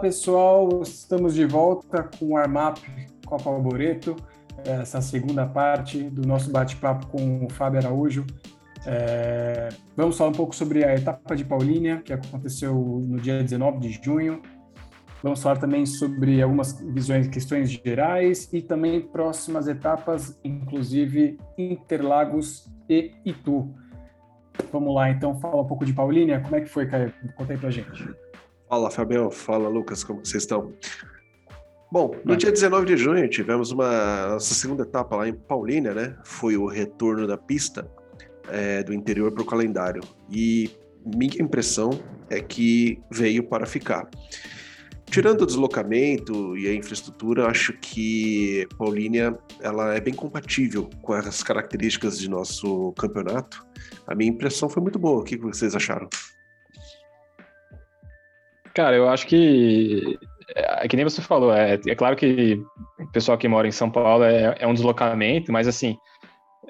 Pessoal, estamos de volta com o Armap Copa Alboreto, essa segunda parte do nosso bate-papo com o Fábio Araújo. É, vamos falar um pouco sobre a etapa de Paulínia, que aconteceu no dia 19 de junho. Vamos falar também sobre algumas visões, questões gerais e também próximas etapas, inclusive Interlagos e Itu. Vamos lá, então, fala um pouco de Paulínia. Como é que foi, Caio? Conta aí pra gente. Fala, Fabião. Fala, Lucas. Como vocês estão? Bom, no dia 19 de junho tivemos uma nossa segunda etapa lá em Paulínia, né? Foi o retorno da pista é, do interior para o calendário. E minha impressão é que veio para ficar. Tirando o deslocamento e a infraestrutura, acho que Paulínia ela é bem compatível com as características de nosso campeonato. A minha impressão foi muito boa. O que vocês acharam? Cara, eu acho que é, é que nem você falou, é, é claro que o pessoal que mora em São Paulo é, é um deslocamento, mas assim,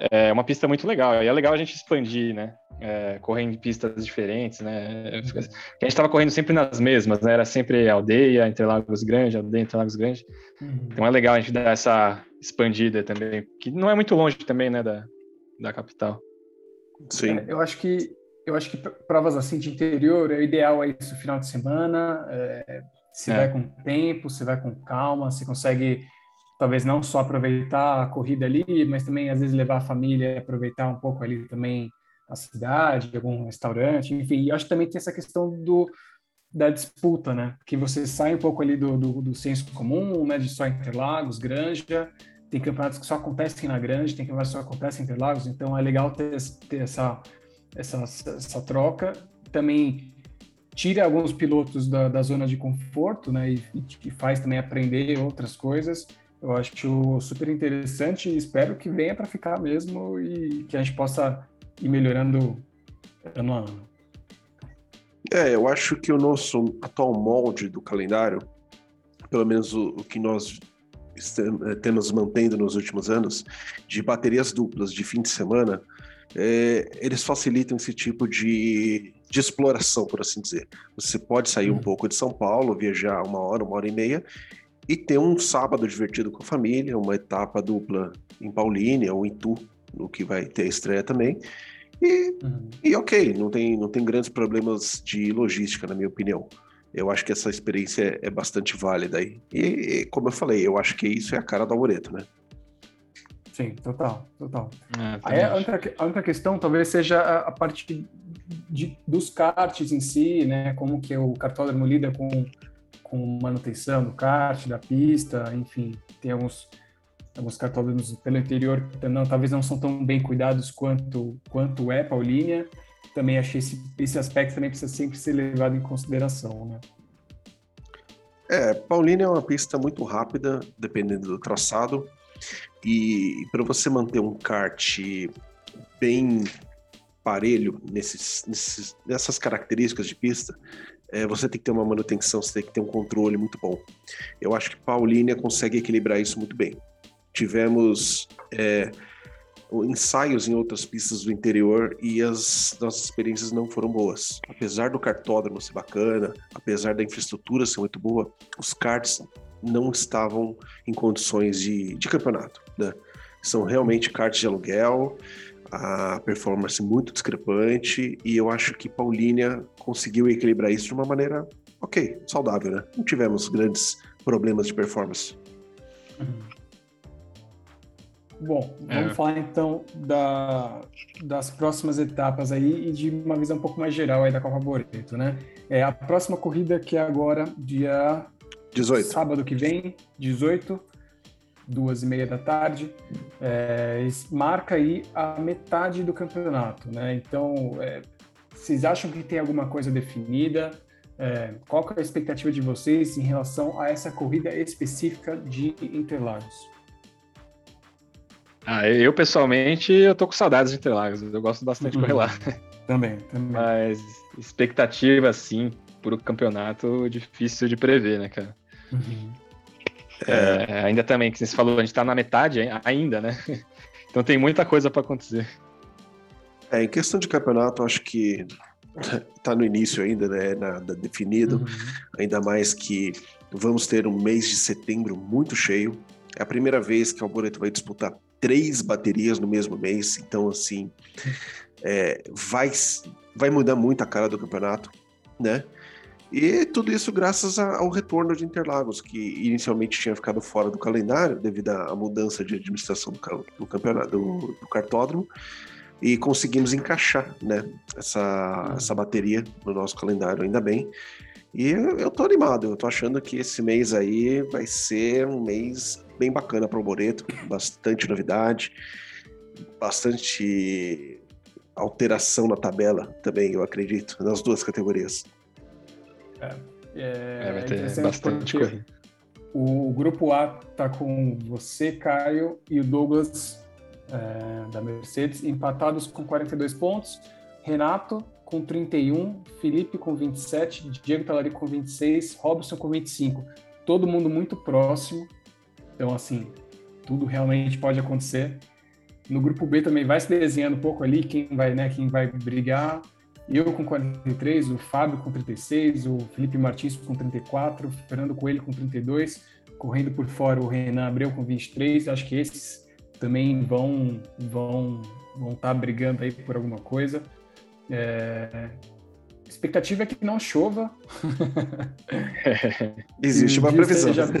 é uma pista muito legal. E é legal a gente expandir, né? É, correr em pistas diferentes, né? A gente estava correndo sempre nas mesmas, né? Era sempre aldeia, Interlagos Grande, aldeia, Interlagos Grande. Uhum. Então é legal a gente dar essa expandida também, que não é muito longe também, né, da, da capital. Sim. É, eu acho que eu acho que provas assim de interior é ideal aí isso final de semana. É, se é. vai com tempo, se vai com calma, se consegue talvez não só aproveitar a corrida ali, mas também às vezes levar a família, aproveitar um pouco ali também a cidade, algum restaurante, enfim. E acho que também tem essa questão do da disputa, né? Que você sai um pouco ali do, do, do senso comum, né? De só Interlagos, Granja. Tem campeonatos que só acontecem na Granja, tem campeonatos que só acontecem em Interlagos. Então é legal ter, ter essa, essa, essa troca. Também tira alguns pilotos da, da zona de conforto, né? E, e faz também aprender outras coisas. Eu acho super interessante e espero que venha para ficar mesmo e que a gente possa ir melhorando ano a ano. É, eu acho que o nosso atual molde do calendário, pelo menos o, o que nós eh, temos mantendo nos últimos anos, de baterias duplas de fim de semana, é, eles facilitam esse tipo de, de exploração, por assim dizer. Você pode sair um uhum. pouco de São Paulo, viajar uma hora, uma hora e meia, e ter um sábado divertido com a família, uma etapa dupla em Paulínia ou em Tu, no que vai ter a estreia também. E, uhum. e ok, não tem, não tem grandes problemas de logística, na minha opinião. Eu acho que essa experiência é, bastante válida aí. E, e, como eu falei, eu acho que isso é a cara do Alboreto, né? Sim, total, total. É, aí a única, a única, questão talvez seja a, a parte de, dos karts em si, né? Como que o cartódromo lida com com manutenção do kart, da pista, enfim, tem alguns alguns cartódromos pelo interior que não, talvez não são tão bem cuidados quanto quanto é Paulínia. Também achei esse, esse aspecto também precisa sempre ser levado em consideração, né? É, Paulínia é uma pista muito rápida, dependendo do traçado, e para você manter um kart bem parelho nesses, nesses, nessas características de pista, é, você tem que ter uma manutenção, você tem que ter um controle muito bom. Eu acho que Paulínia consegue equilibrar isso muito bem. Tivemos é, ensaios em outras pistas do interior e as nossas experiências não foram boas. Apesar do cartódromo ser bacana, apesar da infraestrutura ser muito boa, os karts não estavam em condições de, de campeonato. Né? São realmente karts de aluguel, a performance muito discrepante e eu acho que Paulínia conseguiu equilibrar isso de uma maneira ok, saudável, né? Não tivemos grandes problemas de performance. Uhum. Bom, vamos é. falar então da, das próximas etapas aí e de uma visão um pouco mais geral aí da Copa Boreto, né? É a próxima corrida que é agora dia 18. Sábado que vem, 18, duas e meia da tarde, é, marca aí a metade do campeonato, né? Então, é, vocês acham que tem alguma coisa definida? É, qual é a expectativa de vocês em relação a essa corrida específica de Interlagos? Ah, eu pessoalmente eu tô com saudades de Interlagos, eu gosto bastante uhum. de correr lá. Também, também. Mas expectativa, assim, para o campeonato, difícil de prever, né, cara? Uhum. É, é, ainda também, que você falou, a gente está na metade ainda, né? Então tem muita coisa para acontecer. É, em questão de campeonato, acho que está no início ainda, né? Nada definido. Uhum. Ainda mais que vamos ter um mês de setembro muito cheio. É a primeira vez que o Alboreto vai disputar três baterias no mesmo mês, então assim é, vai vai mudar muito a cara do campeonato, né? E tudo isso graças ao retorno de Interlagos, que inicialmente tinha ficado fora do calendário devido à mudança de administração do, campeonato do, do, cartódromo e conseguimos encaixar, né, essa, essa bateria no nosso calendário, ainda bem. E eu tô animado, eu tô achando que esse mês aí vai ser um mês bem bacana para o Boreto, bastante novidade, bastante alteração na tabela também, eu acredito, nas duas categorias. É, é, é vai ter bastante coisa. O grupo A tá com você, Caio, e o Douglas é, da Mercedes, empatados com 42 pontos. Renato com 31, Felipe com 27, Diego Talarico com 26, Robson com 25. Todo mundo muito próximo. Então, assim, tudo realmente pode acontecer. No grupo B também vai se desenhando um pouco ali quem vai, né, quem vai brigar. Eu com 43, o Fábio com 36, o Felipe Martins com 34, o Fernando Coelho com 32, correndo por fora o Renan Abreu com 23. Acho que esses também vão vão vão estar tá brigando aí por alguma coisa. É... A expectativa é que não chova. Existe uma previsão. Seja...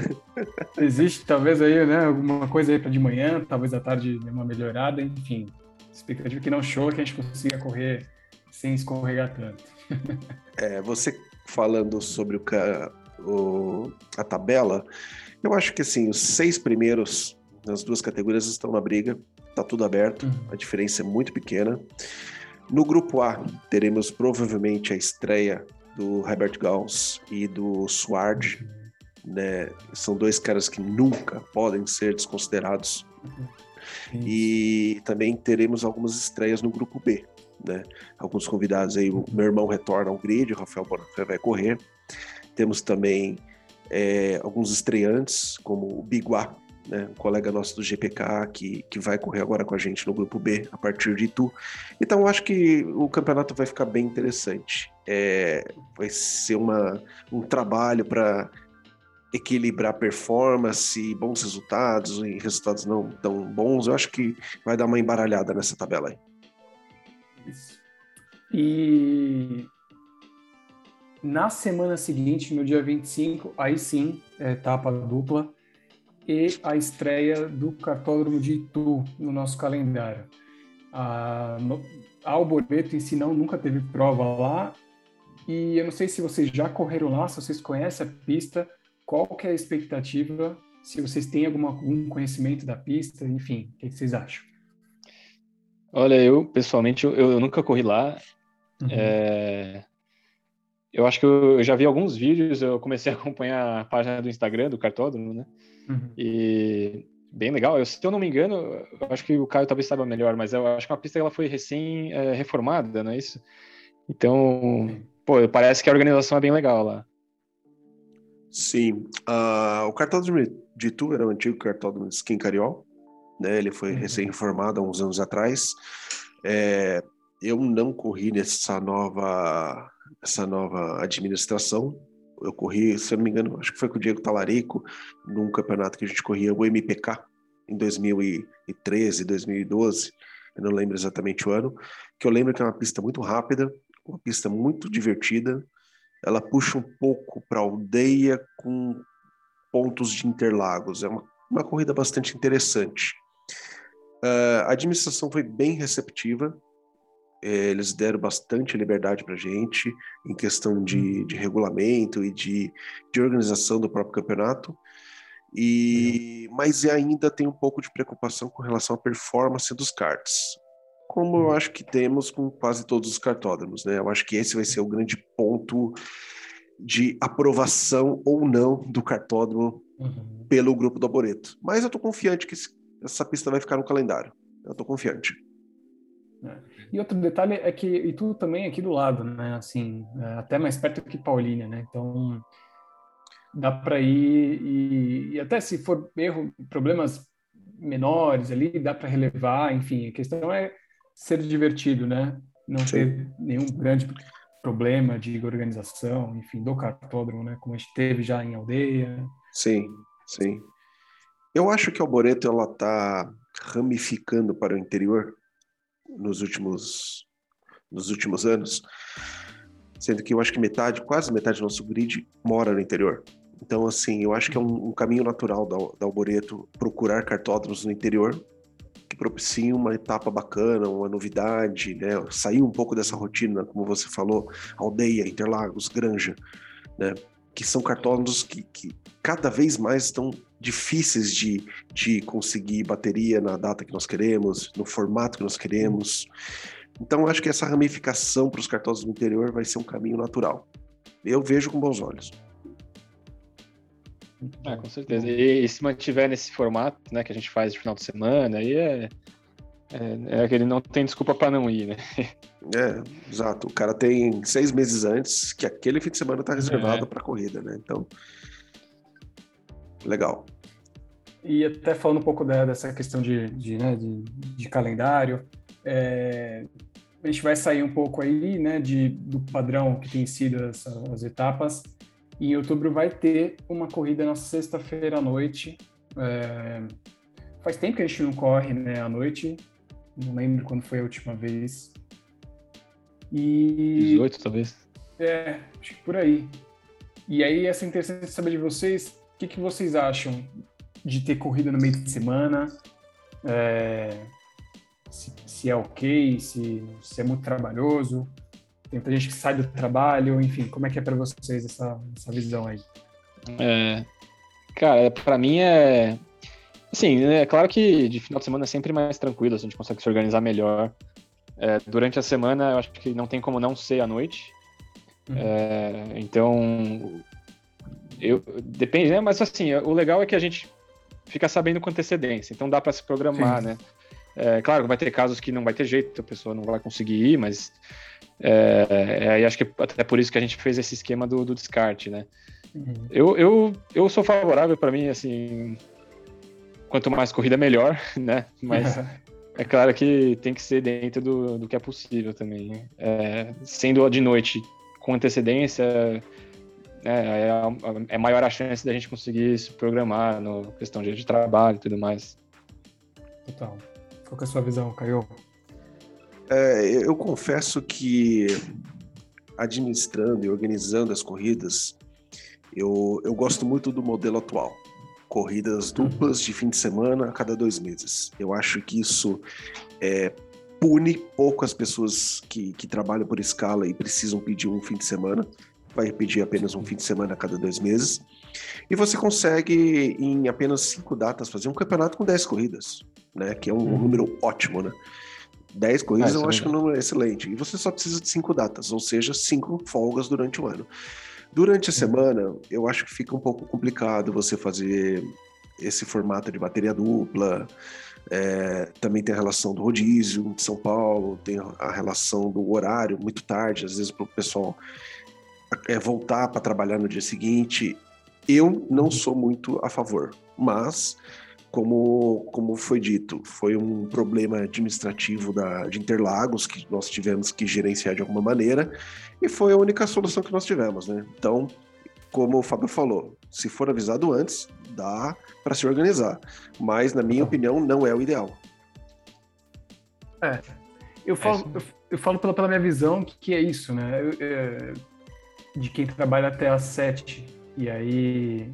Existe talvez aí, né, alguma coisa aí para de manhã, talvez à tarde uma melhorada, enfim. Expectativa é que não chova, que a gente consiga correr sem escorregar tanto. é, você falando sobre o, o, a tabela, eu acho que assim, os seis primeiros nas duas categorias estão na briga, tá tudo aberto, uhum. a diferença é muito pequena. No grupo A, teremos provavelmente a estreia do Herbert Gauss e do Sward. Né? São dois caras que nunca podem ser desconsiderados. Uhum. E também teremos algumas estreias no grupo B. Né? Alguns convidados aí, o meu irmão retorna ao grid, o Rafael Bonafé vai correr. Temos também é, alguns estreantes, como o Biguá, né, um colega nosso do GPK que, que vai correr agora com a gente no grupo B a partir de Itu. Então eu acho que o campeonato vai ficar bem interessante. É, vai ser uma, um trabalho para equilibrar performance, bons resultados e resultados não tão bons. Eu acho que vai dar uma embaralhada nessa tabela aí. Isso. E na semana seguinte, no dia 25, aí sim, é etapa dupla e a estreia do Cartódromo de Itu no nosso calendário. A Alboreto em si não, nunca teve prova lá, e eu não sei se vocês já correram lá, se vocês conhecem a pista, qual que é a expectativa, se vocês têm alguma, algum conhecimento da pista, enfim, o que, vocês acham? Olha, eu pessoalmente, eu, eu nunca corri lá, uhum. é... Eu acho que eu, eu já vi alguns vídeos, eu comecei a acompanhar a página do Instagram do Cartódromo, né? Uhum. E bem legal. Eu, se eu não me engano, eu acho que o Caio talvez saiba melhor, mas eu acho que a pista ela foi recém é, reformada, não é isso? Então, pô, parece que a organização é bem legal lá. Sim. Uh, o cartódromo de Itu era o antigo cartódromo de Skin Cariol, né? Ele foi uhum. recém-reformado há uns anos atrás. É, eu não corri nessa nova, essa nova administração, eu corri, se eu não me engano, acho que foi com o Diego Talarico, num campeonato que a gente corria, o MPK, em 2013, 2012, eu não lembro exatamente o ano, que eu lembro que é uma pista muito rápida, uma pista muito divertida, ela puxa um pouco para aldeia com pontos de Interlagos, é uma, uma corrida bastante interessante. Uh, a administração foi bem receptiva, é, eles deram bastante liberdade para a gente em questão de, uhum. de regulamento e de, de organização do próprio campeonato. E mas ainda tem um pouco de preocupação com relação à performance dos karts, como eu uhum. acho que temos com quase todos os cartódromos, né? Eu acho que esse vai ser o grande ponto de aprovação ou não do cartódromo uhum. pelo grupo do Arboreto. Mas eu estou confiante que essa pista vai ficar no calendário. Eu estou confiante. É. E outro detalhe é que Itu também é aqui do lado, né? Assim, é até mais perto que Paulínia, né? Então dá para ir e, e, até se for erro, problemas menores ali, dá para relevar. Enfim, a questão é ser divertido, né? não Sim. teve nenhum grande problema de organização, enfim, do cartódromo, né? Como a gente teve já em aldeia. Sim, sim. Eu acho que a Alboreto ela está ramificando para o interior nos últimos nos últimos anos, sendo que eu acho que metade, quase metade do nosso grid mora no interior. Então, assim, eu acho que é um, um caminho natural da, da Alboreto procurar cartódromos no interior que propiciem uma etapa bacana, uma novidade, né? Sair um pouco dessa rotina, como você falou, aldeia, Interlagos, Granja, né? Que são cartódromos que, que cada vez mais estão difíceis de, de conseguir bateria na data que nós queremos, no formato que nós queremos. Então, acho que essa ramificação para os cartódromos do interior vai ser um caminho natural. Eu vejo com bons olhos. É, com certeza. E, e, se mantiver nesse formato, né, que a gente faz de final de semana, aí é, é, é que ele não tem desculpa para não ir, né? É, exato. O cara tem seis meses antes que aquele fim de semana está reservado é. para corrida, né? Então, legal. E até falando um pouco da, dessa questão de, de, né, de, de calendário, é, a gente vai sair um pouco aí, né, de, do padrão que tem sido as, as etapas e em outubro vai ter uma corrida na sexta-feira à noite. É... Faz tempo que a gente não corre né, à noite. Não lembro quando foi a última vez. E... 18, talvez. É, acho que por aí. E aí, essa é interessante saber de vocês, que, que vocês acham de ter corrida no meio de semana? É... Se, se, é ok, se, se é muito trabalhoso. Tem muita gente que sai do trabalho, enfim, como é que é para vocês essa, essa visão aí? É, cara, para mim é assim, é claro que de final de semana é sempre mais tranquilo, assim, a gente consegue se organizar melhor. É, durante a semana, eu acho que não tem como não ser à noite. Uhum. É, então, eu depende, né? Mas assim, o legal é que a gente fica sabendo com antecedência, então dá para se programar, Sim. né? É, claro, vai ter casos que não vai ter jeito, a pessoa não vai conseguir ir, mas é, é, acho que até por isso que a gente fez esse esquema do, do descarte, né? Uhum. Eu, eu, eu sou favorável para mim, assim, quanto mais corrida melhor, né? Mas é claro que tem que ser dentro do, do que é possível também. É, sendo de noite com antecedência, é, é, é, maior a chance da gente conseguir se programar no questão de, de trabalho e tudo mais. Total. Qual é a sua visão, Caio? É, eu confesso que administrando e organizando as corridas, eu, eu gosto muito do modelo atual. Corridas uhum. duplas de fim de semana a cada dois meses. Eu acho que isso é, pune pouco as pessoas que, que trabalham por escala e precisam pedir um fim de semana. Vai pedir apenas um fim de semana a cada dois meses. E você consegue, em apenas cinco datas, fazer um campeonato com dez corridas, né? Que é um, um uhum. número ótimo, né? 10 corridas ah, eu é acho que é excelente. E você só precisa de cinco datas, ou seja, cinco folgas durante o ano. Durante a semana, eu acho que fica um pouco complicado você fazer esse formato de bateria dupla. É, também tem a relação do rodízio de São Paulo, tem a relação do horário muito tarde, às vezes para o pessoal é, voltar para trabalhar no dia seguinte. Eu não sou muito a favor, mas como, como foi dito, foi um problema administrativo da, de Interlagos que nós tivemos que gerenciar de alguma maneira e foi a única solução que nós tivemos, né? Então, como o Fábio falou, se for avisado antes, dá para se organizar, mas na minha opinião não é o ideal. É, eu falo, eu, eu falo pela, pela minha visão que, que é isso, né? Eu, é, de quem trabalha até às sete e aí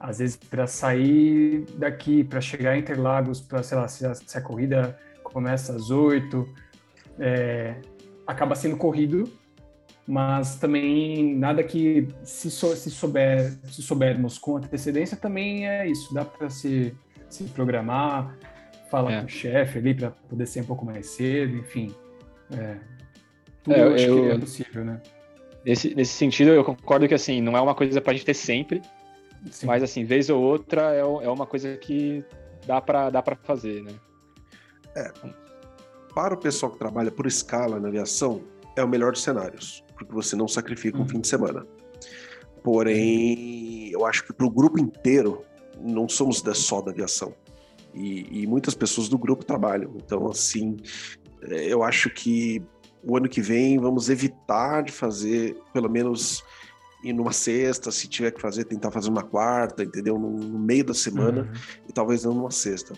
às vezes para sair daqui, para chegar em Interlagos, para sei lá, se a, se a, corrida começa às oito, é, acaba sendo corrido, mas também nada que se, so, se, souber, se soubermos com antecedência também é isso, dá para se, se programar, falar é. com o chefe ali para poder ser um pouco mais cedo, enfim, é, tudo é, eu acho que é possível, né? Nesse, nesse sentido, eu concordo que assim, não é uma coisa para a gente ter sempre, Sim. Mas, assim, vez ou outra é, é uma coisa que dá para dá fazer, né? É. Para o pessoal que trabalha por escala na aviação, é o melhor dos cenários, porque você não sacrifica um uhum. fim de semana. Porém, eu acho que para o grupo inteiro, não somos só da aviação. E, e, muitas pessoas do grupo trabalham. Então, assim, é, eu acho que o ano que vem vamos evitar de fazer pelo menos ir numa sexta, se tiver que fazer, tentar fazer uma quarta, entendeu? No, no meio da semana uhum. e talvez não numa sexta.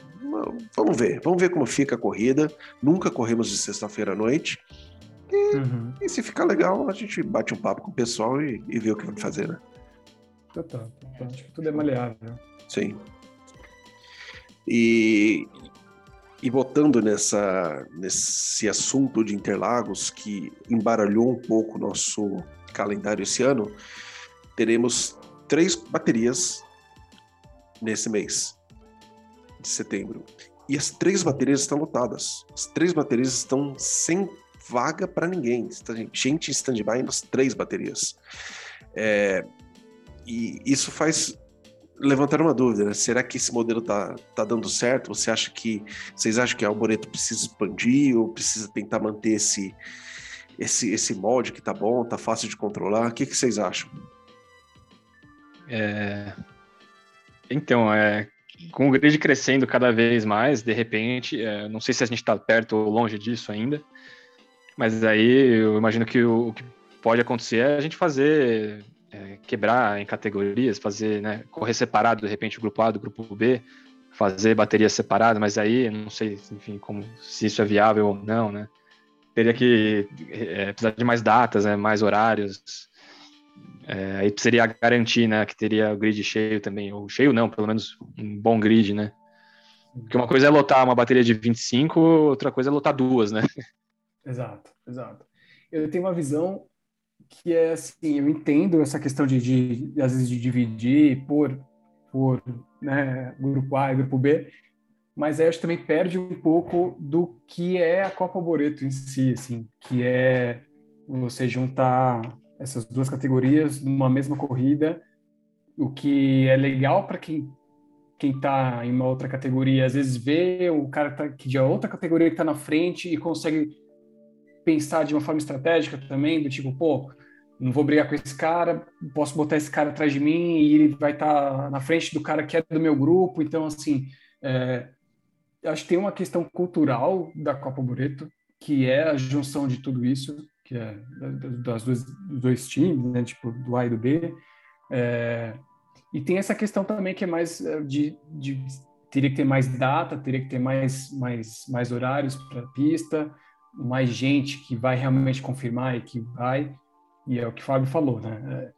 Vamos ver, vamos ver como fica a corrida. Nunca corremos de sexta-feira à noite. E, uhum. e, se ficar legal, a gente bate um papo com o pessoal e, e vê o que vai fazer, né? Total, total. Acho que tudo é maleável. Sim. E, e voltando nessa, nesse assunto de Interlagos, que embaralhou um pouco o nosso calendário esse ano, teremos três baterias nesse mês de setembro. E as três baterias estão lotadas. As três baterias estão sem vaga para ninguém. Gente em stand-by nas três baterias. É, e isso faz levantar uma dúvida, né? Será que esse modelo tá, tá dando certo? Você acha que vocês acham que a Alboreto precisa expandir ou precisa tentar manter esse esse esse molde que tá bom, tá fácil de controlar? O que, que vocês acham? É... Então, é com o grid crescendo cada vez mais, de repente, é, não sei se a gente está perto ou longe disso ainda, mas aí eu imagino que o, o que pode acontecer é a gente fazer é, quebrar em categorias, fazer, né, correr separado, de repente, o grupo A do grupo B, fazer bateria separada, mas aí não sei, enfim, como se isso é viável ou não, né? Teria que é, precisar de mais datas, né, mais horários. É, aí precisaria garantir, né, que teria o grid cheio também, ou cheio não, pelo menos um bom grid, né? Porque uma coisa é lotar uma bateria de 25, outra coisa é lotar duas, né? Exato, exato. Eu tenho uma visão que é assim, eu entendo essa questão de, de às vezes de dividir por por né, grupo A e grupo B, mas aí acho que também perde um pouco do que é a Copa Boreto em si, assim, que é você juntar essas duas categorias numa mesma corrida, o que é legal para quem quem está em uma outra categoria, às vezes vê o cara tá, que de outra categoria que está na frente e consegue pensar de uma forma estratégica também, do tipo, pô, não vou brigar com esse cara, posso botar esse cara atrás de mim e ele vai estar tá na frente do cara que é do meu grupo. Então, assim, é, acho que tem uma questão cultural da Copa Boreto, que é a junção de tudo isso, que é das duas, dos dois times, né, tipo, do A e do B. É, e tem essa questão também que é mais é, de, de teria que ter mais data, teria que ter mais, mais, mais horários para pista, mais gente que vai realmente confirmar e que vai. E é o que o Fábio falou, né?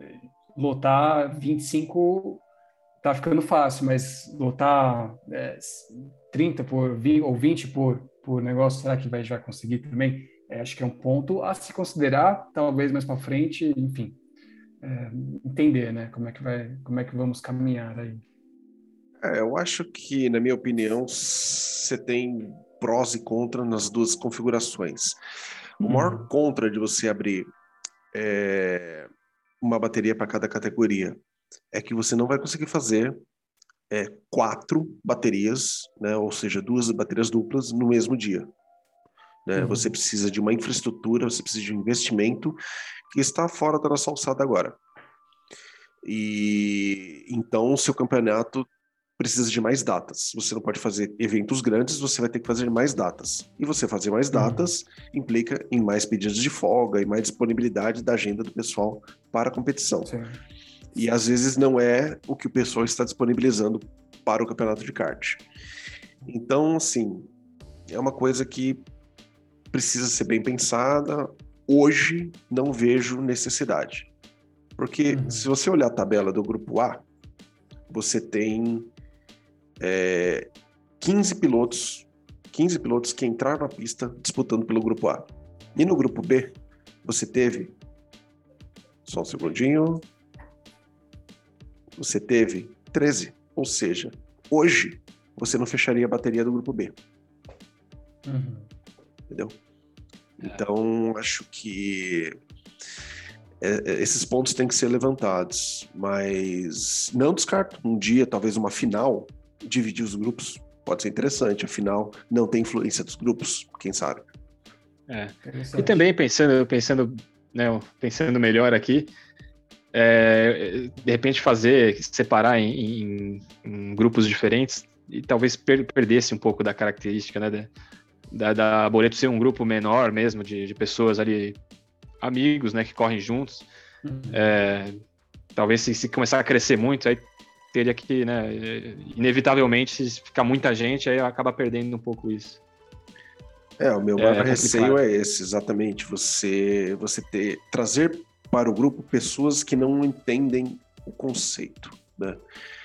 É, lotar 25 tá ficando fácil, mas lotar é, 30 por 20, ou 20 por, por negócio, será que vai, já conseguir também? É, acho que é um ponto a se considerar, talvez mais para frente, enfim, é, entender, né? Como é que vai, como é que vamos caminhar aí? É, eu acho que, na minha opinião, você tem prós e contras nas duas configurações. O maior uhum. contra de você abrir é, uma bateria para cada categoria é que você não vai conseguir fazer é, quatro baterias, né, ou seja, duas baterias duplas no mesmo dia. Né? Uhum. Você precisa de uma infraestrutura, você precisa de um investimento que está fora da nossa alçada agora. E então o seu campeonato precisa de mais datas. Você não pode fazer eventos grandes, você vai ter que fazer mais datas. E você fazer mais uhum. datas uhum. implica em mais pedidos de folga e mais disponibilidade da agenda do pessoal para a competição. Sim. E às vezes não é o que o pessoal está disponibilizando para o campeonato de kart. Então, assim, é uma coisa que precisa ser bem pensada. Hoje não vejo necessidade. Porque uhum. se você olhar a tabela do grupo A, você tem é, 15 pilotos, 15 pilotos que entraram na pista disputando pelo grupo A. E no grupo B, você teve só um segundinho. Você teve 13, ou seja, hoje você não fecharia a bateria do grupo B. Uhum. Entendeu? É. Então, acho que é, é, esses pontos têm que ser levantados, mas não descarto um dia, talvez uma final, dividir os grupos pode ser interessante, afinal, não tem influência dos grupos, quem sabe. É. E também pensando, pensando, né, pensando melhor aqui, é, de repente fazer, separar em, em, em, grupos diferentes e talvez per, perdesse um pouco da característica, né, de, da, da Boleto ser um grupo menor mesmo, de, de pessoas ali, amigos, né, que correm juntos. Uhum. É, talvez se, se, começar a crescer muito, aí teria que, né, inevitavelmente, se ficar muita gente, aí acaba perdendo um pouco isso. É, o meu é, maior receio é esse, exatamente. Você, você ter, trazer para o grupo pessoas que não entendem o conceito, né?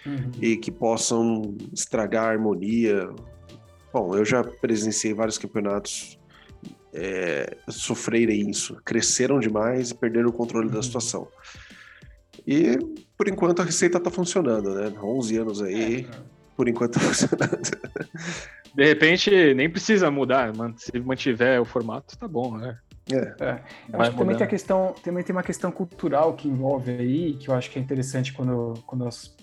Uhum. E que possam estragar a harmonia. Bom, eu já presenciei vários campeonatos é, sofrerem isso, cresceram demais e perderam o controle uhum. da situação. E por enquanto a receita está funcionando, né? 11 anos aí, é, por enquanto tá funcionando. De repente, nem precisa mudar, se mantiver o formato, tá bom, né? É. é. Eu acho que também tem, a questão, também tem uma questão cultural que envolve aí, que eu acho que é interessante quando, quando as,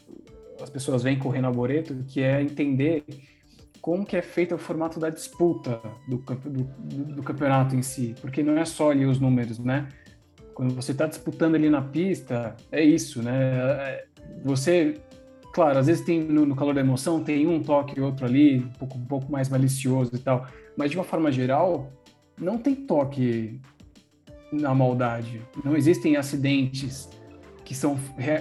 as pessoas vêm correndo a Boreto, que é entender como que é feito o formato da disputa do, do, do, campeonato em si, porque não é só ali os números, né? Quando você está disputando ali na pista, é isso, né? É, você claro, às vezes tem no, no, calor da emoção, tem um toque e outro ali, um pouco, um pouco mais malicioso e tal. Mas de uma forma geral, não tem toque na maldade. Não existem acidentes que são,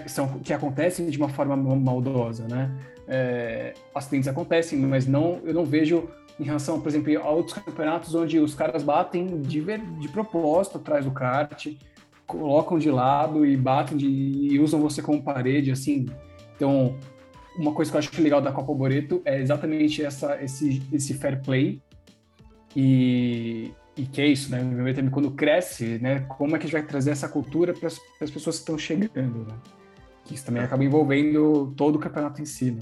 são que acontecem de uma forma maldosa, né? É, acidentes acontecem, mas não, eu não vejo em relação, por exemplo, a outros campeonatos onde os caras batem de, de propósito atrás do kart, colocam de lado e batem de, e usam você como parede, assim, então, uma coisa que eu acho legal da Copa Boreto é exatamente essa, esse, esse fair play e, e que é isso, né? também quando cresce, né? Como é que a gente vai trazer essa cultura para as pessoas que estão chegando, né? Que isso também acaba envolvendo todo o campeonato em si, né?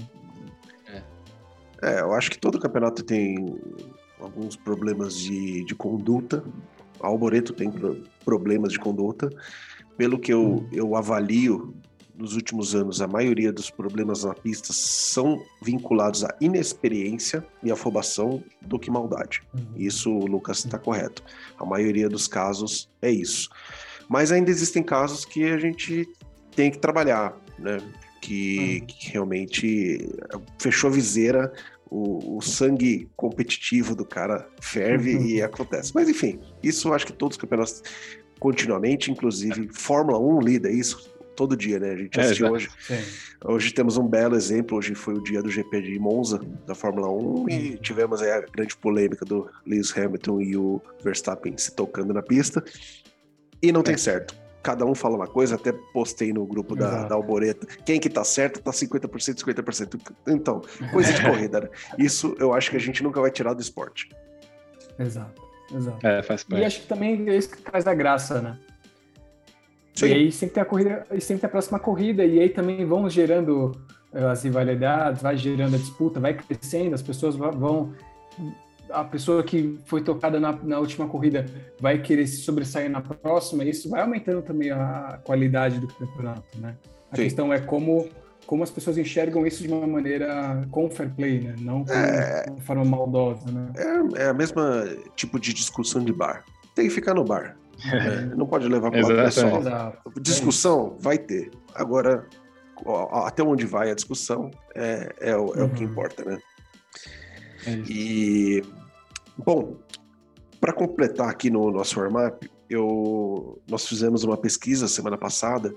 É, é eu acho que todo campeonato tem alguns problemas de, de conduta. Alboreto tem problemas de conduta. Pelo que eu, hum. eu avalio nos últimos anos, a maioria dos problemas na pista são vinculados à inexperiência e afobação do que maldade. Uhum. Isso o Lucas está correto. A maioria dos casos é isso. Mas ainda existem casos que a gente tem que trabalhar, né? Que, uhum. que realmente fechou a viseira, o, o, sangue competitivo do cara ferve uhum. e acontece. Mas enfim, isso acho que todos os campeonatos continuamente, inclusive Fórmula 1 lida isso todo dia, né? A gente é, assistiu hoje. Sim. Hoje temos um belo exemplo. Hoje foi o dia do GP de Monza, da Fórmula 1, e tivemos aí a grande polêmica do Lewis Hamilton e o Verstappen se tocando na pista. E não é. tem certo. Cada um fala uma coisa, até postei no grupo da, da Alboreta. Quem que tá certo tá 50%, 50%. Então, coisa de corrida, né? Isso eu acho que a gente nunca vai tirar do esporte. Exato, exato. É, faz parte. E acho que também é isso que faz a graça, né? Sim. E aí sempre tem a corrida, sempre tem a próxima corrida, e aí também vão gerando eh, as rivalidades, vai gerando a disputa, vai crescendo, as pessoas vão. A pessoa que foi tocada na, na última corrida vai querer se sobressair na próxima, isso vai aumentando também a qualidade do campeonato, né? A Sim. questão é como, como as pessoas enxergam isso de uma maneira com fair play, né? Não com é, uma forma maldosa, né? É, é a mesma tipo de discussão de bar. Tem que ficar no bar. É, não pode levar para o pessoal. Discussão vai ter. Agora, até onde vai a discussão é, é, o, é uhum. o que uhum. importa, né? É e, bom, para completar aqui no nosso warm-up, eu, nós fizemos uma pesquisa semana passada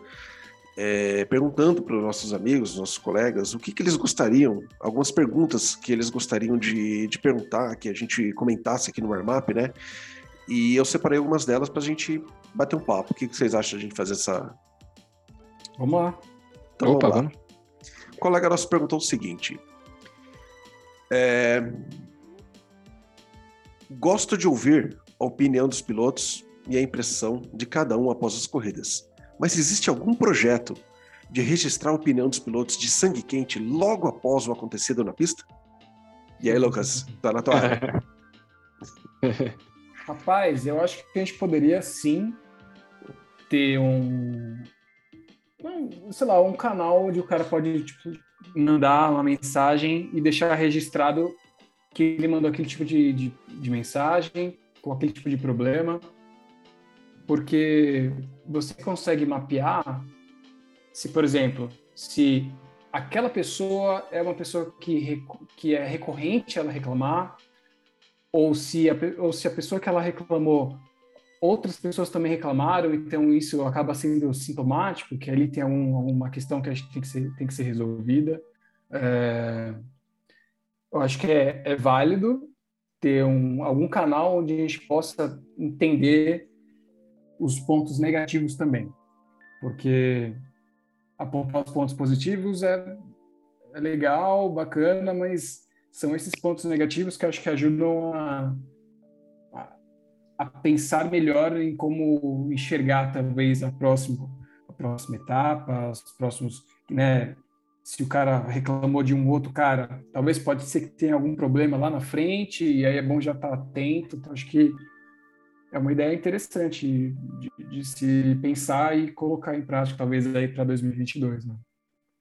é, perguntando para os nossos amigos, nossos colegas, o que, que eles gostariam, algumas perguntas que eles gostariam de, de perguntar, que a gente comentasse aqui no warm-up, né? E eu separei algumas delas para a gente bater um papo. O que vocês acham de a gente fazer essa. Vamos lá. Então, Opa, vamos lá. Vamos. O colega nosso perguntou o seguinte: é... Gosto de ouvir a opinião dos pilotos e a impressão de cada um após as corridas. Mas existe algum projeto de registrar a opinião dos pilotos de sangue quente logo após o acontecido na pista? E aí, Lucas, tá na tua. Rapaz, eu acho que a gente poderia sim ter um, um sei lá, um canal onde o cara pode tipo, mandar uma mensagem e deixar registrado que ele mandou aquele tipo de, de, de mensagem, com aquele tipo de problema, porque você consegue mapear se, por exemplo, se aquela pessoa é uma pessoa que, que é recorrente ela reclamar, ou se a, ou se a pessoa que ela reclamou, outras pessoas também reclamaram, então isso acaba sendo sintomático, que ali tem algum, alguma questão que a gente tem que ser, tem que ser resolvida. É, eu acho que é, é válido ter um, algum canal onde a gente possa entender os pontos negativos também, porque apontar os pontos positivos é, é legal, bacana, mas são esses pontos negativos que acho que ajudam a, a, a, pensar melhor em como enxergar talvez a próxima, a próxima etapa, os próximos, né? Se o cara reclamou de um outro cara, talvez pode ser que tenha algum problema lá na frente e aí é bom já estar tá atento. Então acho que é uma ideia interessante de, de, se pensar e colocar em prática, talvez aí para 2022, né?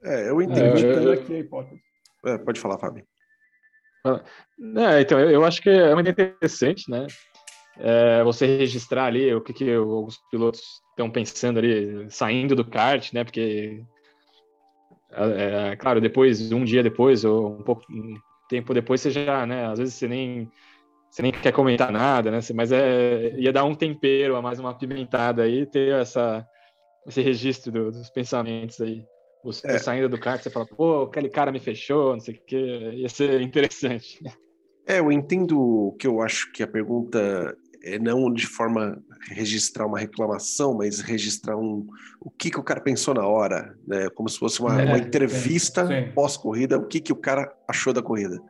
É, eu entendi. É, eu, aqui a hipótese. É, pode falar, Fábio. É, então, eu acho que é muito interessante, né? É, você registrar ali o que, que os pilotos estão pensando ali, saindo do kart, né? Porque, é, é, claro, depois, um dia depois, ou um pouco um tempo depois, você já, né? Às vezes você nem, você nem quer comentar nada, né? Mas é, ia dar um tempero, a mais uma pimentada aí, ter essa, esse registro do, dos pensamentos aí. Você é. saindo do kart, você fala, pô, aquele cara me fechou, não sei o quê. Ia ser interessante. É, eu entendo que eu acho que a pergunta é não de forma registrar uma reclamação, mas registrar um, o que, que o cara pensou na hora, né? Como se fosse uma, é, uma entrevista pós-corrida, o que, que o cara achou da corrida.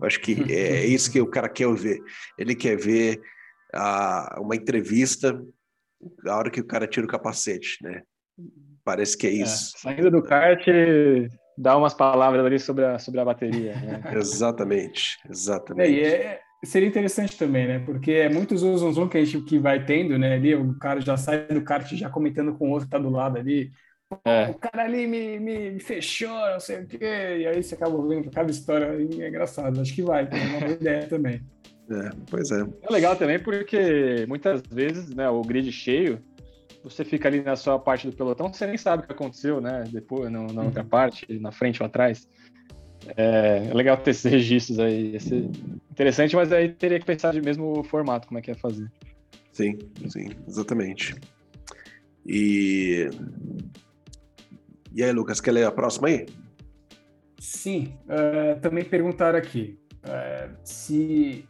Eu acho que é, é isso que o cara quer ver. Ele quer ver a, uma entrevista a hora que o cara tira o capacete, né? Parece que é, é isso. É, saindo do kart, dá umas palavras ali sobre a, sobre a bateria. Né? exatamente, exatamente. É, é, seria interessante também, né? Porque é muito zoom, zoom, zoom que a gente que vai tendo, né? Ali o cara já sai do kart já comentando com o outro que tá do lado ali. É. O cara ali me, me, fechou, não sei o quê. E aí você acaba vendo cada história e é engraçado. Acho que vai, é uma boa ideia também. É, pois é. É legal também porque muitas vezes, né, o grid cheio, você fica ali na sua parte do pelotão, você nem sabe o que aconteceu, né? Depois, na, na outra uhum. parte, na frente ou atrás. É, é, legal ter esses registros aí. Ia ser interessante, mas aí teria que pensar de mesmo formato, como é que ia fazer. Sim, sim, exatamente. E. E aí, Lucas, quer ler a próxima aí? Sim, uh, também perguntaram aqui uh, se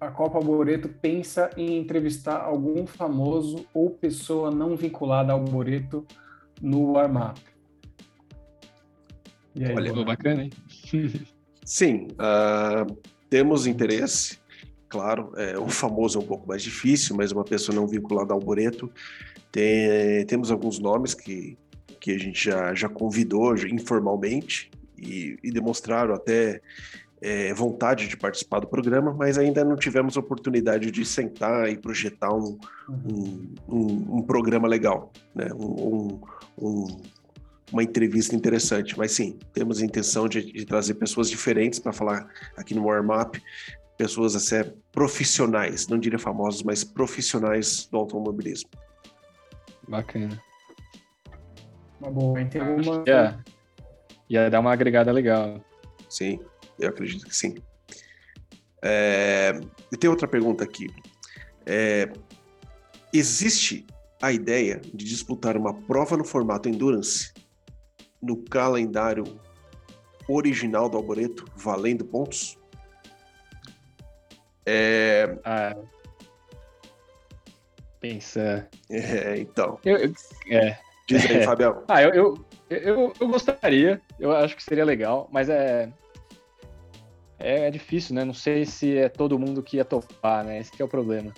a Copa Boreto pensa em entrevistar algum famoso ou pessoa não vinculada ao Boreto no warm-up. Olha, Boa, bacana, hein? Sim, uh, temos interesse, claro, é, o famoso é um pouco mais difícil, mas uma pessoa não vinculada ao Boreto. Tem, temos alguns nomes que, que a gente já, já convidou já, informalmente e, e demonstraram até é, vontade de participar do programa, mas ainda não tivemos oportunidade de sentar e projetar um, um, um, um programa legal, né? um, uma entrevista interessante. Mas sim, temos a intenção de, de trazer pessoas diferentes para falar aqui no Warm Up, pessoas até profissionais, não diria famosos, mas profissionais do automobilismo. Bacana. Uma boa, tem alguma... Ia, ia dar uma agregada legal. Sim. Eu acredito que sim. É, e tem outra pergunta aqui. É, existe a ideia de disputar uma prova no formato Endurance no calendário original do Alboreto, valendo pontos? É... Ah, pensa. É, então. Eu, eu, é. Diz aí, é. Fabião. Ah, eu, eu, eu, eu, gostaria, eu acho que seria legal, mas é, é, é, difícil, né? Não sei se é todo mundo que ia topar, né? Esse é o problema.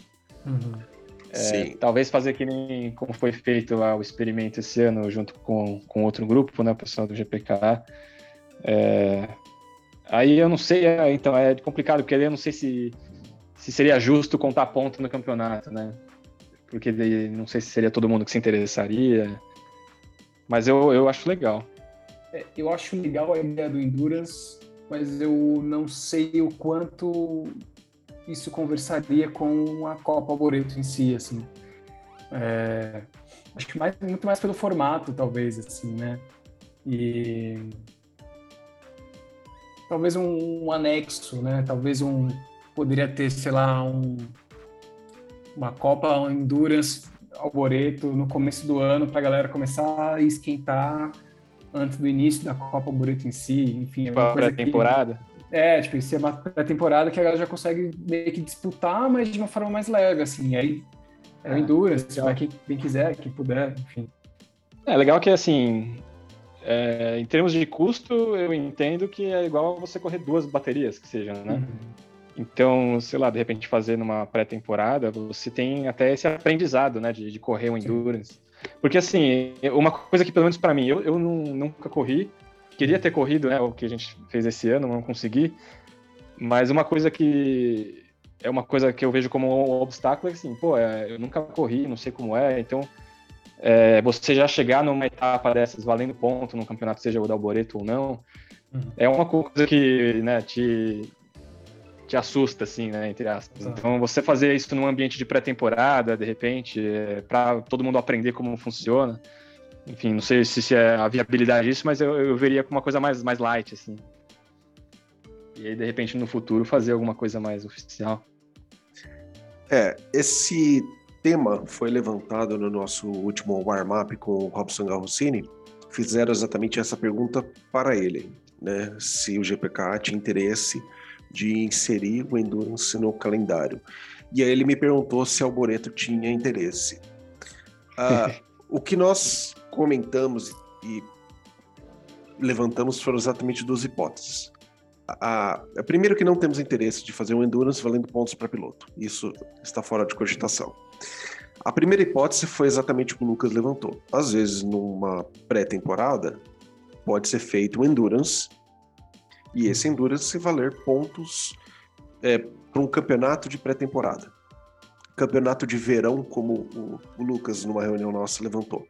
Uhum. É, talvez fazer que nem como foi feito lá o experimento esse ano junto com, com outro grupo, né? O pessoal do GPK. É, aí eu não sei, é, então é complicado, porque aí eu não sei se, se seria justo contar ponto no campeonato, né? Porque daí não sei se seria todo mundo que se interessaria. Mas eu, eu acho legal. É, eu acho legal a ideia do Endurance mas eu não sei o quanto isso conversaria com a Copa Boreto em si, assim. É, acho que mais, muito mais pelo formato, talvez, assim, né? E talvez um, um anexo, né? Talvez um, poderia ter, sei lá, um, uma Copa Endurance Alboreto no começo do ano para a galera começar a esquentar antes do início da Copa Alboreto em si, enfim. Tipo a pré-temporada? É, tipo, isso é uma pré-temporada que a galera já consegue meio que disputar, mas de uma forma mais leve, assim. E aí é o Endurance, vai quem, quem quiser, quem puder, enfim. É legal que, assim, é, em termos de custo, eu entendo que é igual você correr duas baterias, que seja, né? Uhum. Então, sei lá, de repente fazer numa pré-temporada, você tem até esse aprendizado, né, de, de correr um endurance. Porque, assim, uma coisa que, pelo menos para mim, eu, eu não, nunca corri, queria ter corrido, né, o que a gente fez esse ano, não consegui, mas uma coisa que é uma coisa que eu vejo como um obstáculo é assim, pô, é, eu nunca corri, não sei como é, então é, você já chegar numa etapa dessas valendo ponto no campeonato, seja o da Alboreto ou não, uhum. é uma coisa que né, te, te assusta, assim, né, entre aspas. Uhum. Então, você fazer isso num ambiente de pré-temporada, de repente, é, para todo mundo aprender como funciona, enfim, não sei se, se é a viabilidade disso, mas eu, eu veria como uma coisa mais, mais light, assim. E aí, de repente, no futuro, fazer alguma coisa mais oficial. É, esse tema foi levantado no nosso último warm-up com o Robson Garrossini. Fizeram exatamente essa pergunta para ele, né? Se o GPK tinha interesse de inserir o Endurance no calendário. E aí ele me perguntou se o Alboreto tinha interesse. Ah, o que nós comentamos e levantamos foram exatamente duas hipóteses. A, a, primeiro que não temos interesse de fazer um endurance valendo pontos para piloto. Isso está fora de cogitação. A primeira hipótese foi exatamente o que o Lucas levantou. Às vezes, numa pré-temporada, pode ser feito um endurance, e esse endurance valer pontos é, para um campeonato de pré-temporada. Campeonato de verão, como o, o, Lucas, numa reunião nossa, levantou.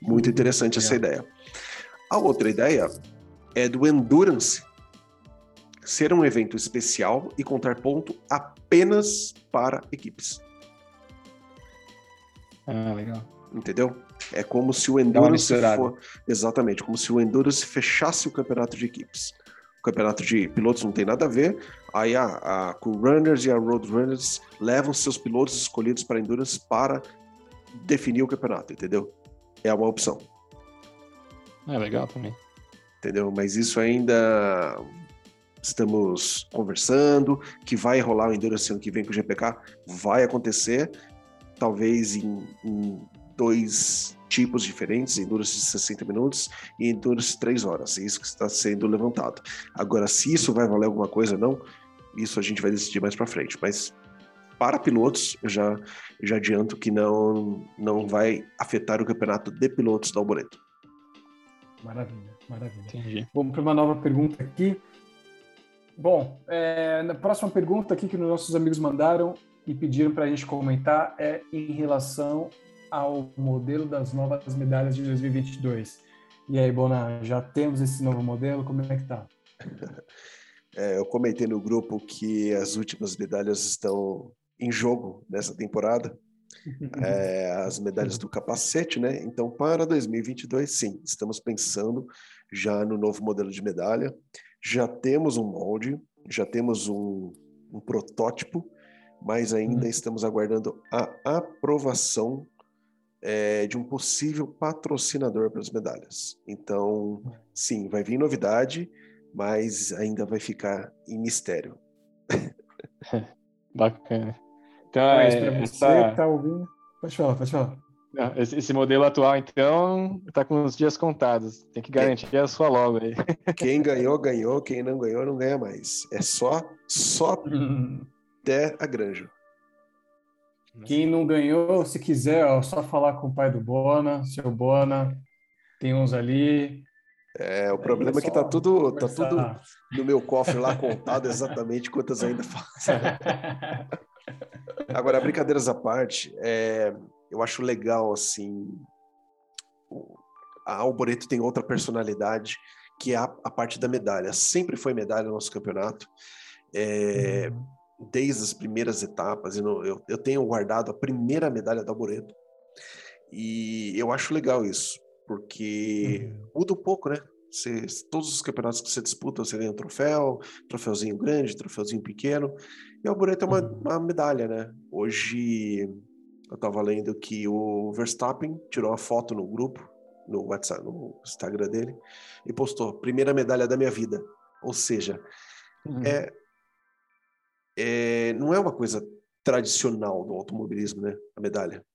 Muito uhum. interessante essa ideia. A outra ideia é do endurance ser um evento especial e contar ponto apenas para equipes. Ah, legal. Entendeu? É como se o Endurance for... Exatamente, como se o Endurance fechasse o campeonato de equipes. O campeonato de pilotos não tem nada a ver. Aí a, a Runners e a Road Runners levam seus pilotos escolhidos para Endurance para definir o campeonato, entendeu? É uma opção. É legal também. Entendeu? Mas isso ainda estamos conversando, que vai rolar o Endurance ano que vem com o GPK, vai acontecer, talvez em, em dois tipos diferentes, endurance de 60 minutos e endurance de 3 horas. É isso que está sendo levantado. Agora, se isso vai valer alguma coisa ou não, isso a gente vai decidir mais para frente. Mas para pilotos, eu já, eu já adianto que não, não vai afetar o campeonato de pilotos da Alboreto. Maravilha, maravilha. Entendi. Vamos para uma nova pergunta aqui. Bom, é, na próxima pergunta aqui que os nossos amigos mandaram e pediram para a gente comentar é em relação ao modelo das novas medalhas de 2022. E aí, Bona, já temos esse novo modelo? Como é que tá? É, eu comentei no grupo que as últimas medalhas estão em jogo nessa temporada. É, as medalhas do capacete, né? Então, para 2022, sim, estamos pensando já no novo modelo de medalha. Já temos um molde, já temos um, um protótipo mas ainda uhum. estamos aguardando a aprovação é, de um possível patrocinador para as medalhas. Então, sim, vai vir novidade, mas ainda vai ficar em mistério. Bacana. Então, mas é, para você essa... está ouvindo, pode falar, pode falar. Esse, esse, modelo atual, então, está com os dias contados. Tem que garantir a sua logo aí. Quem ganhou, ganhou. Quem não ganhou, não ganha mais. É só, só até a granja. Quem não ganhou, se quiser, ó, só falar com o pai do Bona, seu Bona, tem uns ali. É, o problema é, é que tá tudo, tá tudo no meu cofre lá contado exatamente quantas ainda fazem. Agora, brincadeiras à parte, é, eu acho legal, assim, a Alboreto tem outra personalidade, que é a, a parte da medalha. Sempre foi medalha no nosso campeonato. É, uhum desde as primeiras etapas. Eu, eu, tenho guardado a primeira medalha da Boreto. E eu acho legal isso, porque uhum. muda um pouco, né? Você, todos os campeonatos que você disputa, você ganha um troféu, troféuzinho grande, troféuzinho pequeno. E a Alboreto é uma, uhum. uma medalha, né? Hoje eu estava lendo que o Verstappen tirou uma foto no grupo, no WhatsApp, no Instagram dele, e postou: primeira medalha da minha vida. Ou seja, uhum. é, é, não é uma coisa tradicional do automobilismo, né? A medalha.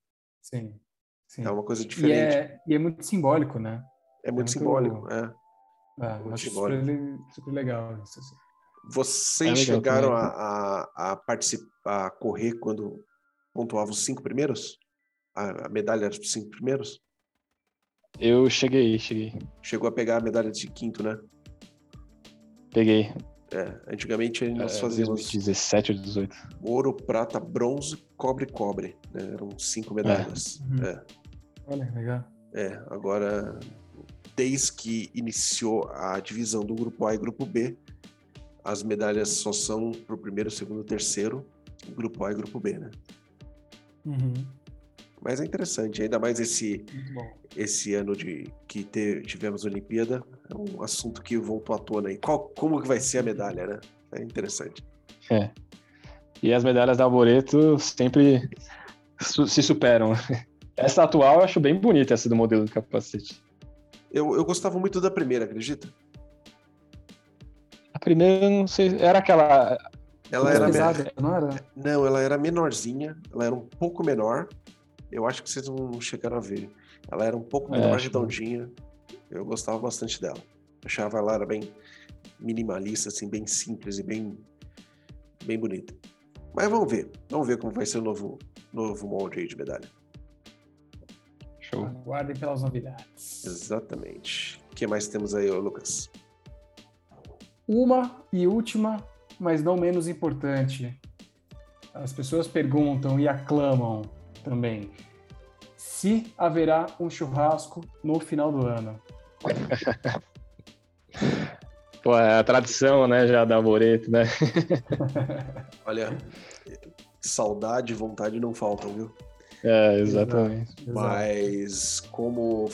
Sim. Sim. É uma coisa diferente. E é, e é muito simbólico, né? É muito, é muito simbólico, é. É, muito acho super, super legal isso. Assim. Vocês é chegaram a, a, a, participar, a correr quando pontuava os cinco primeiros? A, a medalha era os cinco primeiros? Eu cheguei, cheguei. Chegou a pegar a medalha de quinto, né? Peguei. É, antigamente nós é, fazíamos 17 ou 18. Ouro, prata, bronze, cobre, cobre. Né? Eram cinco medalhas. É. Uhum. é. Olha, legal. É, agora, desde que iniciou a divisão do grupo A e grupo B, as medalhas só são para o primeiro, segundo e terceiro, grupo A e grupo B, né? Uhum. Mas é interessante, ainda mais esse, esse ano de que te, tivemos a Olimpíada, é um assunto que voltou à tona aí. Qual, como que vai ser a medalha, né? É interessante. É. E as medalhas da Arboreto sempre su se superam. Essa atual eu acho bem bonita, essa do modelo do capacete. Eu, eu gostava muito da primeira, acredita? A primeira, não sei, era aquela... Ela era pesada, não era? Não, ela era menorzinha, ela era um pouco menor, eu acho que vocês não chegaram a ver. Ela era um pouco é, mais redondinha. Eu gostava bastante dela. Achava ela era bem minimalista, assim, bem simples e bem, bem bonita. Mas vamos ver. Vamos ver como vai ser o novo, novo molde aí de medalha. Show. Aguardem pelas novidades. Exatamente. O que mais temos aí, Lucas? Uma e última, mas não menos importante. As pessoas perguntam e aclamam também se haverá um churrasco no final do ano. Pô, é a tradição, né, já da Moreto, né? Olha, saudade e vontade não faltam, viu? É, exatamente. Mas como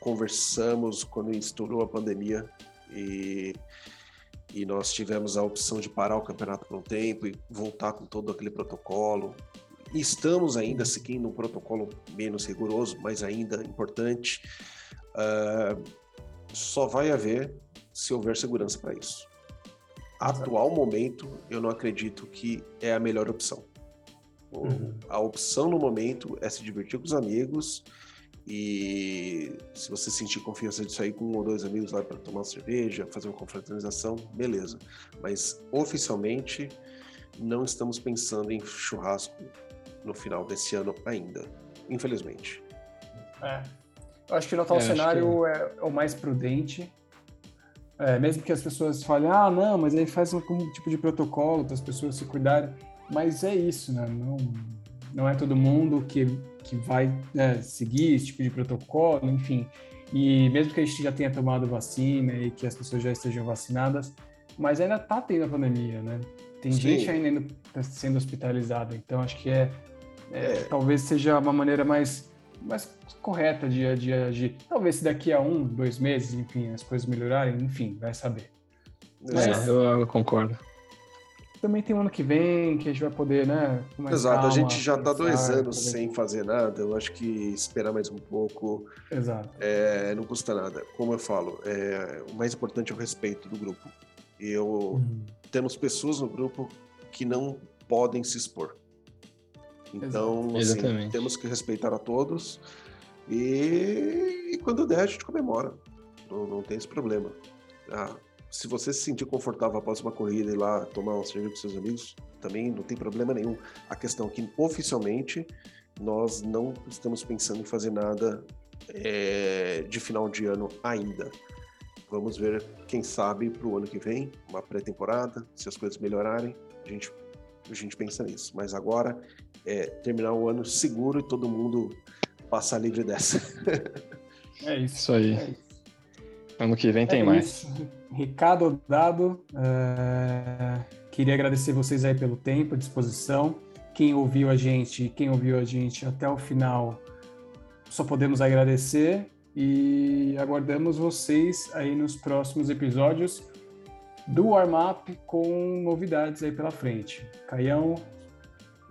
conversamos quando estourou a pandemia e, e nós tivemos a opção de parar o campeonato por um tempo e voltar com todo aquele protocolo, Estamos ainda seguindo um protocolo menos rigoroso, mas ainda importante. Uh, só vai haver se houver segurança para isso. Atual momento, eu não acredito que é a melhor opção. Uhum. A opção no momento é se divertir com os amigos e se você sentir confiança de sair com um ou dois amigos lá para tomar uma cerveja, fazer uma confraternização, beleza. Mas oficialmente não estamos pensando em churrasco no final desse ano ainda, infelizmente. É. Eu acho que no atual é, cenário que... é, o mais prudente. É, mesmo que as pessoas falem, ah, não, mas aí faz um, um tipo de protocolo para as pessoas se cuidarem. Mas é isso, né? Não, não é todo mundo que, que vai né, seguir esse tipo de protocolo, enfim. E mesmo que a gente já tenha tomado vacina e que as pessoas já estejam vacinadas, mas ainda está tendo a pandemia, né? Tem Sim. gente ainda sendo hospitalizada, então acho que é é, talvez seja uma maneira mais, mais correta de, de agir. Talvez se daqui a um, dois meses, enfim, as coisas melhorarem, enfim, vai saber. Mas, é, eu, eu, concordo. Também tem um ano que vem que a gente vai poder, né? Exato, calma, a gente já está dois anos poder... sem fazer nada. Eu acho que esperar mais um pouco Exato. É, não custa nada. Como eu falo, é, o mais importante é o respeito do grupo. Eu uhum. temos pessoas no grupo que não podem se expor. Então, assim, temos que respeitar a todos e, e, quando der a gente comemora. Não, não tem esse problema. Ah, se você se sentir confortável após uma corrida e lá tomar um cerveja com seus amigos, também não tem problema nenhum. A questão é que oficialmente nós não estamos pensando em fazer nada é, de final de ano ainda. Vamos ver, quem sabe, para o ano que vem, uma pré-temporada, se as coisas melhorarem, a gente a gente pensa nisso. Mas agora é terminar o ano seguro e todo mundo passar livre dessa. É isso. aí. É isso. Ano que vem é tem mais. Recado dado. Uh, queria agradecer vocês aí pelo tempo, disposição. Quem ouviu a gente, quem ouviu a gente até o final, só podemos agradecer. e aguardamos vocês aí nos próximos episódios do warm-up com novidades aí pela frente. Caião.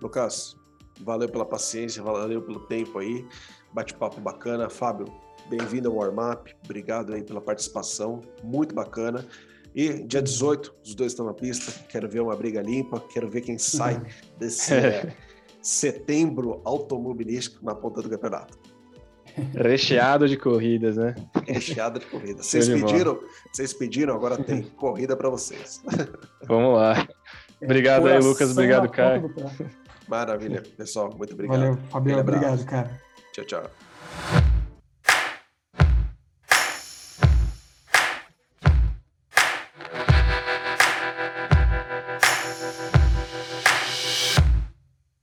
Lucas, valeu pela paciência, valeu pelo tempo aí. Bate-papo bacana. Fábio, bem-vindo ao warm-up. Obrigado aí pela participação. Muito bacana. E dia 18, os dois estão na pista. Quero ver uma briga limpa, quero ver quem sai desse é, setembro automobilístico na ponta do campeonato. Recheado de corridas, né? Recheado de corridas. Vocês pediram, vocês pediram, agora tem corrida para vocês. Vamos lá. Obrigado aí, Lucas. Obrigado, Caio. Maravilha, pessoal. Muito obrigado. Valeu, Fabio. Obrigado, cara. Tchau, tchau.